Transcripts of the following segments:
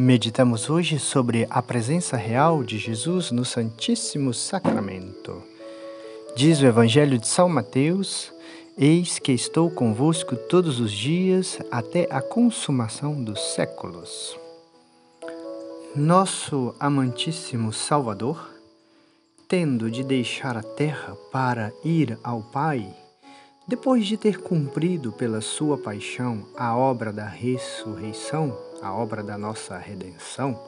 Meditamos hoje sobre a presença real de Jesus no Santíssimo Sacramento. Diz o Evangelho de São Mateus: Eis que estou convosco todos os dias até a consumação dos séculos. Nosso amantíssimo Salvador, tendo de deixar a terra para ir ao Pai, depois de ter cumprido pela sua paixão a obra da ressurreição, a obra da nossa redenção,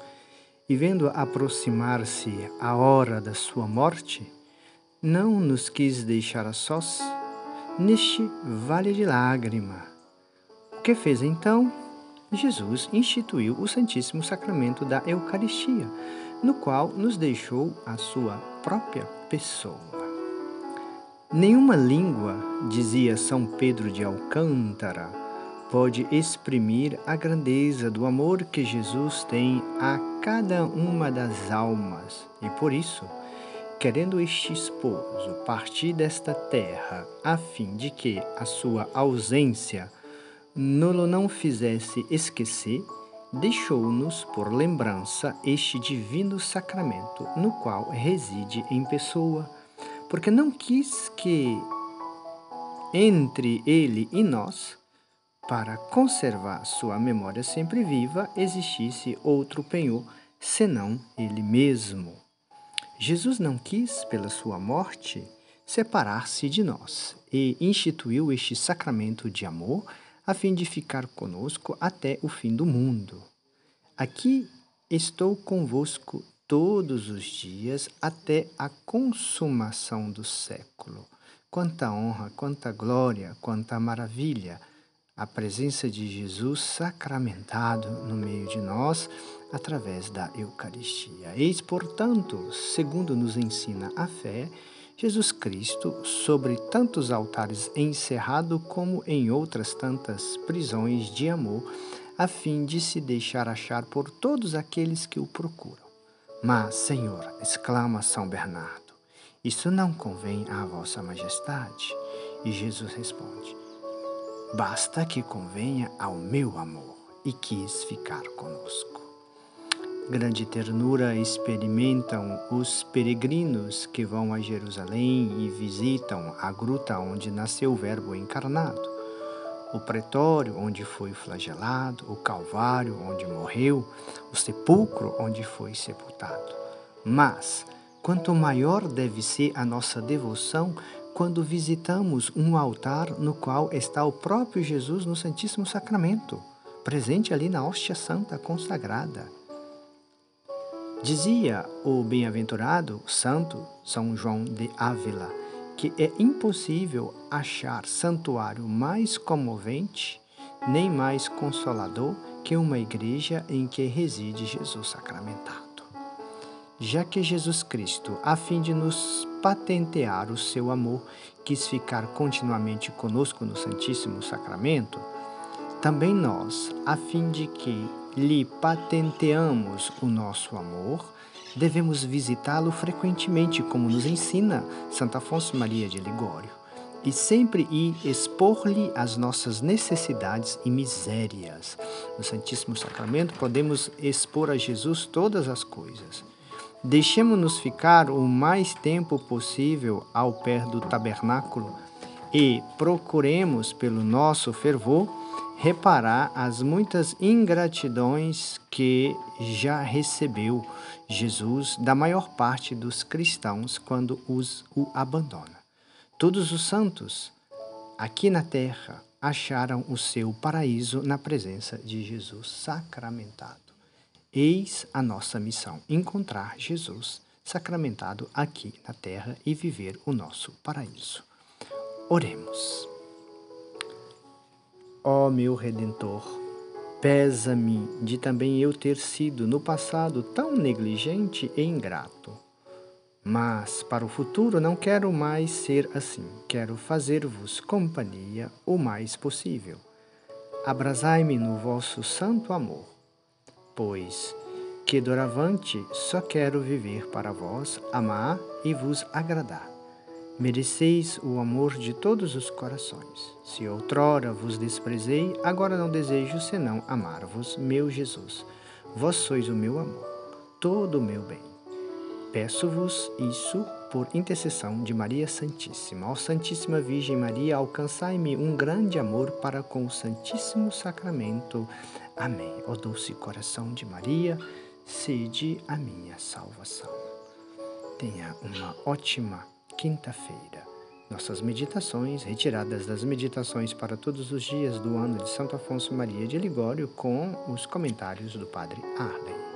e vendo aproximar-se a hora da sua morte, não nos quis deixar a sós neste vale de lágrima. O que fez então? Jesus instituiu o Santíssimo Sacramento da Eucaristia, no qual nos deixou a sua própria pessoa. Nenhuma língua, dizia São Pedro de Alcântara, pode exprimir a grandeza do amor que Jesus tem a cada uma das almas, e por isso, querendo este esposo partir desta terra, a fim de que a sua ausência nulo não fizesse esquecer, deixou-nos por lembrança este divino sacramento, no qual reside em pessoa porque não quis que entre ele e nós, para conservar sua memória sempre viva, existisse outro penhor senão ele mesmo. Jesus não quis, pela sua morte, separar-se de nós e instituiu este sacramento de amor a fim de ficar conosco até o fim do mundo. Aqui estou convosco todos os dias até a consumação do século. Quanta honra, quanta glória, quanta maravilha! A presença de Jesus sacramentado no meio de nós através da Eucaristia. Eis, portanto, segundo nos ensina a fé, Jesus Cristo, sobre tantos altares encerrado como em outras tantas prisões de amor, a fim de se deixar achar por todos aqueles que o procuram. Mas, Senhor, exclama São Bernardo, isso não convém à Vossa Majestade. E Jesus responde: Basta que convenha ao meu amor, e quis ficar conosco. Grande ternura experimentam os peregrinos que vão a Jerusalém e visitam a gruta onde nasceu o Verbo encarnado o pretório onde foi flagelado, o calvário onde morreu, o sepulcro onde foi sepultado. Mas, quanto maior deve ser a nossa devoção quando visitamos um altar no qual está o próprio Jesus no Santíssimo Sacramento, presente ali na hóstia santa consagrada. Dizia o bem-aventurado santo São João de Ávila, que é impossível achar santuário mais comovente nem mais consolador que uma igreja em que reside Jesus sacramentado. Já que Jesus Cristo, a fim de nos patentear o seu amor, quis ficar continuamente conosco no Santíssimo Sacramento, também nós, a fim de que lhe patenteamos o nosso amor, devemos visitá-lo frequentemente, como nos ensina Santo Afonso Maria de Ligório, e sempre ir expor-lhe as nossas necessidades e misérias. No Santíssimo Sacramento podemos expor a Jesus todas as coisas. Deixemos-nos ficar o mais tempo possível ao pé do tabernáculo e procuremos, pelo nosso fervor, reparar as muitas ingratidões que já recebeu Jesus da maior parte dos cristãos quando os o abandona. Todos os santos aqui na terra acharam o seu paraíso na presença de Jesus sacramentado. Eis a nossa missão: encontrar Jesus sacramentado aqui na terra e viver o nosso paraíso. Oremos. Ó oh, meu Redentor, pesa-me de também eu ter sido no passado tão negligente e ingrato. Mas para o futuro não quero mais ser assim. Quero fazer-vos companhia o mais possível. Abrasai-me no vosso santo amor, pois que doravante só quero viver para vós, amar e vos agradar. Mereceis o amor de todos os corações. Se outrora vos desprezei, agora não desejo senão amar-vos, meu Jesus. Vós sois o meu amor, todo o meu bem. Peço-vos isso por intercessão de Maria Santíssima. Ó Santíssima Virgem Maria, alcançai-me um grande amor para com o Santíssimo Sacramento. Amém. Ó doce coração de Maria, sede a minha salvação. Tenha uma ótima quinta-feira. Nossas meditações, retiradas das meditações para todos os dias do ano de Santo Afonso Maria de Ligório, com os comentários do Padre Arley.